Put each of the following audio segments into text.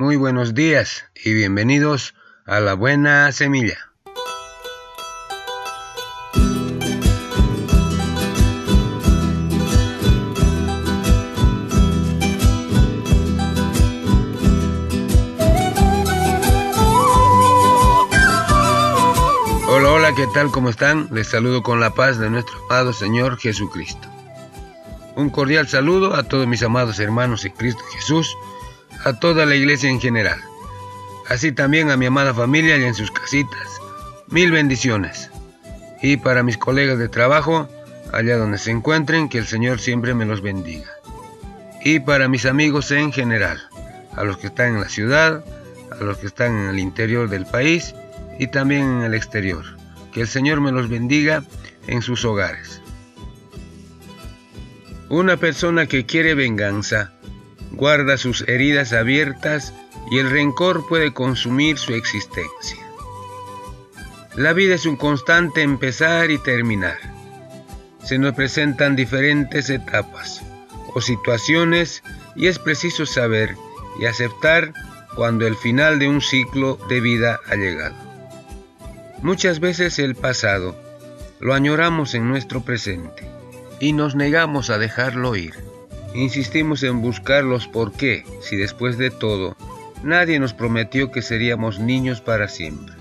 Muy buenos días y bienvenidos a la buena semilla. Hola, hola, ¿qué tal? ¿Cómo están? Les saludo con la paz de nuestro amado Señor Jesucristo. Un cordial saludo a todos mis amados hermanos en Cristo Jesús a toda la iglesia en general, así también a mi amada familia y en sus casitas. Mil bendiciones. Y para mis colegas de trabajo, allá donde se encuentren, que el Señor siempre me los bendiga. Y para mis amigos en general, a los que están en la ciudad, a los que están en el interior del país y también en el exterior. Que el Señor me los bendiga en sus hogares. Una persona que quiere venganza guarda sus heridas abiertas y el rencor puede consumir su existencia. La vida es un constante empezar y terminar. Se nos presentan diferentes etapas o situaciones y es preciso saber y aceptar cuando el final de un ciclo de vida ha llegado. Muchas veces el pasado lo añoramos en nuestro presente y nos negamos a dejarlo ir. Insistimos en buscar los por qué, si después de todo, nadie nos prometió que seríamos niños para siempre.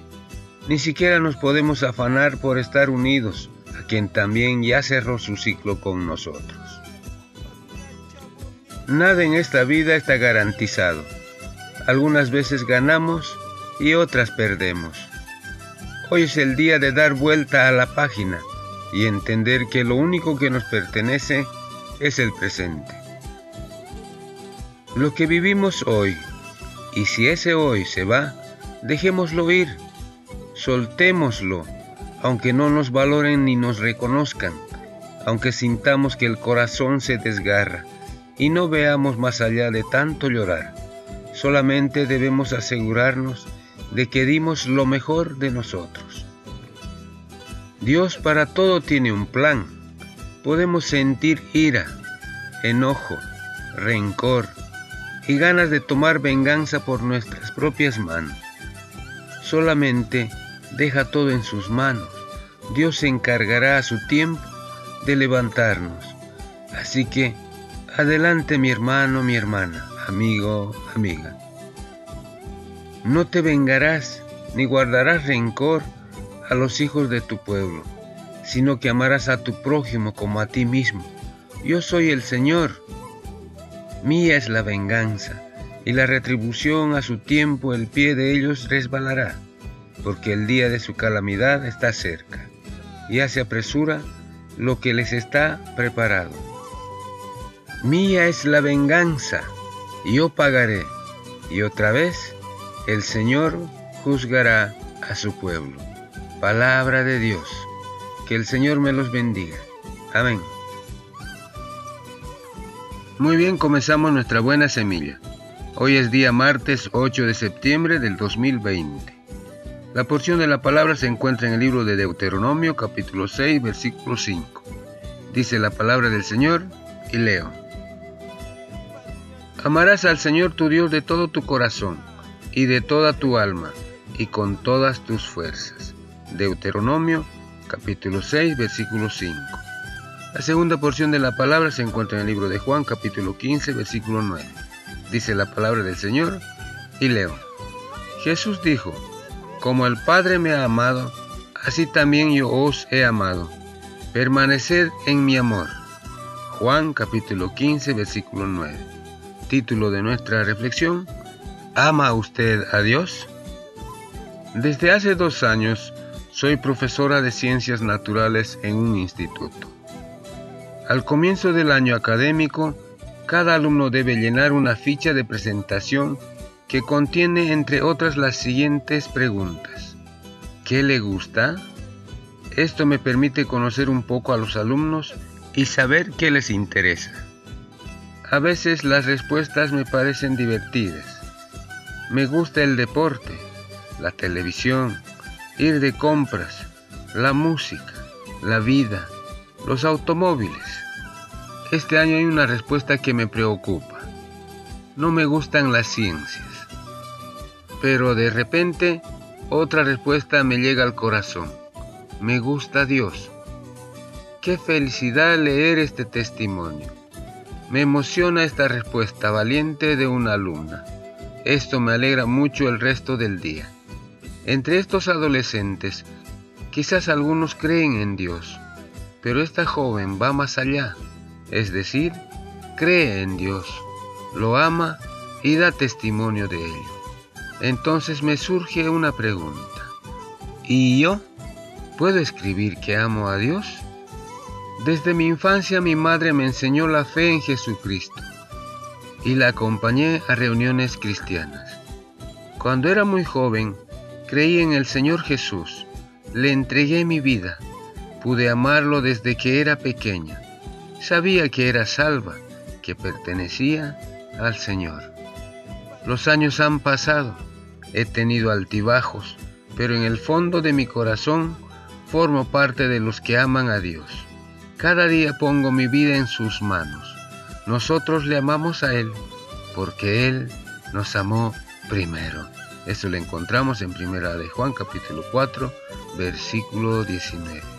Ni siquiera nos podemos afanar por estar unidos a quien también ya cerró su ciclo con nosotros. Nada en esta vida está garantizado. Algunas veces ganamos y otras perdemos. Hoy es el día de dar vuelta a la página y entender que lo único que nos pertenece es el presente. Lo que vivimos hoy, y si ese hoy se va, dejémoslo ir, soltémoslo, aunque no nos valoren ni nos reconozcan, aunque sintamos que el corazón se desgarra y no veamos más allá de tanto llorar. Solamente debemos asegurarnos de que dimos lo mejor de nosotros. Dios para todo tiene un plan. Podemos sentir ira, enojo, rencor y ganas de tomar venganza por nuestras propias manos. Solamente deja todo en sus manos. Dios se encargará a su tiempo de levantarnos. Así que, adelante mi hermano, mi hermana, amigo, amiga. No te vengarás ni guardarás rencor a los hijos de tu pueblo, sino que amarás a tu prójimo como a ti mismo. Yo soy el Señor. Mía es la venganza, y la retribución a su tiempo el pie de ellos resbalará, porque el día de su calamidad está cerca, y ya se apresura lo que les está preparado. Mía es la venganza, yo pagaré, y otra vez el Señor juzgará a su pueblo. Palabra de Dios. Que el Señor me los bendiga. Amén. Muy bien, comenzamos nuestra buena semilla. Hoy es día martes 8 de septiembre del 2020. La porción de la palabra se encuentra en el libro de Deuteronomio capítulo 6 versículo 5. Dice la palabra del Señor y leo. Amarás al Señor tu Dios de todo tu corazón y de toda tu alma y con todas tus fuerzas. Deuteronomio capítulo 6 versículo 5. La segunda porción de la palabra se encuentra en el libro de Juan capítulo 15 versículo 9. Dice la palabra del Señor y leo. Jesús dijo, como el Padre me ha amado, así también yo os he amado. Permaneced en mi amor. Juan capítulo 15 versículo 9. Título de nuestra reflexión. ¿Ama usted a Dios? Desde hace dos años soy profesora de ciencias naturales en un instituto. Al comienzo del año académico, cada alumno debe llenar una ficha de presentación que contiene entre otras las siguientes preguntas. ¿Qué le gusta? Esto me permite conocer un poco a los alumnos y saber qué les interesa. A veces las respuestas me parecen divertidas. Me gusta el deporte, la televisión, ir de compras, la música, la vida, los automóviles. Este año hay una respuesta que me preocupa. No me gustan las ciencias. Pero de repente otra respuesta me llega al corazón. Me gusta Dios. Qué felicidad leer este testimonio. Me emociona esta respuesta valiente de una alumna. Esto me alegra mucho el resto del día. Entre estos adolescentes, quizás algunos creen en Dios, pero esta joven va más allá, es decir, cree en Dios, lo ama y da testimonio de ello. Entonces me surge una pregunta. ¿Y yo? ¿Puedo escribir que amo a Dios? Desde mi infancia mi madre me enseñó la fe en Jesucristo y la acompañé a reuniones cristianas. Cuando era muy joven, creí en el Señor Jesús, le entregué mi vida, pude amarlo desde que era pequeña. Sabía que era salva, que pertenecía al Señor. Los años han pasado, he tenido altibajos, pero en el fondo de mi corazón formo parte de los que aman a Dios. Cada día pongo mi vida en sus manos. Nosotros le amamos a Él porque Él nos amó primero. Esto lo encontramos en Primera de Juan capítulo 4, versículo 19.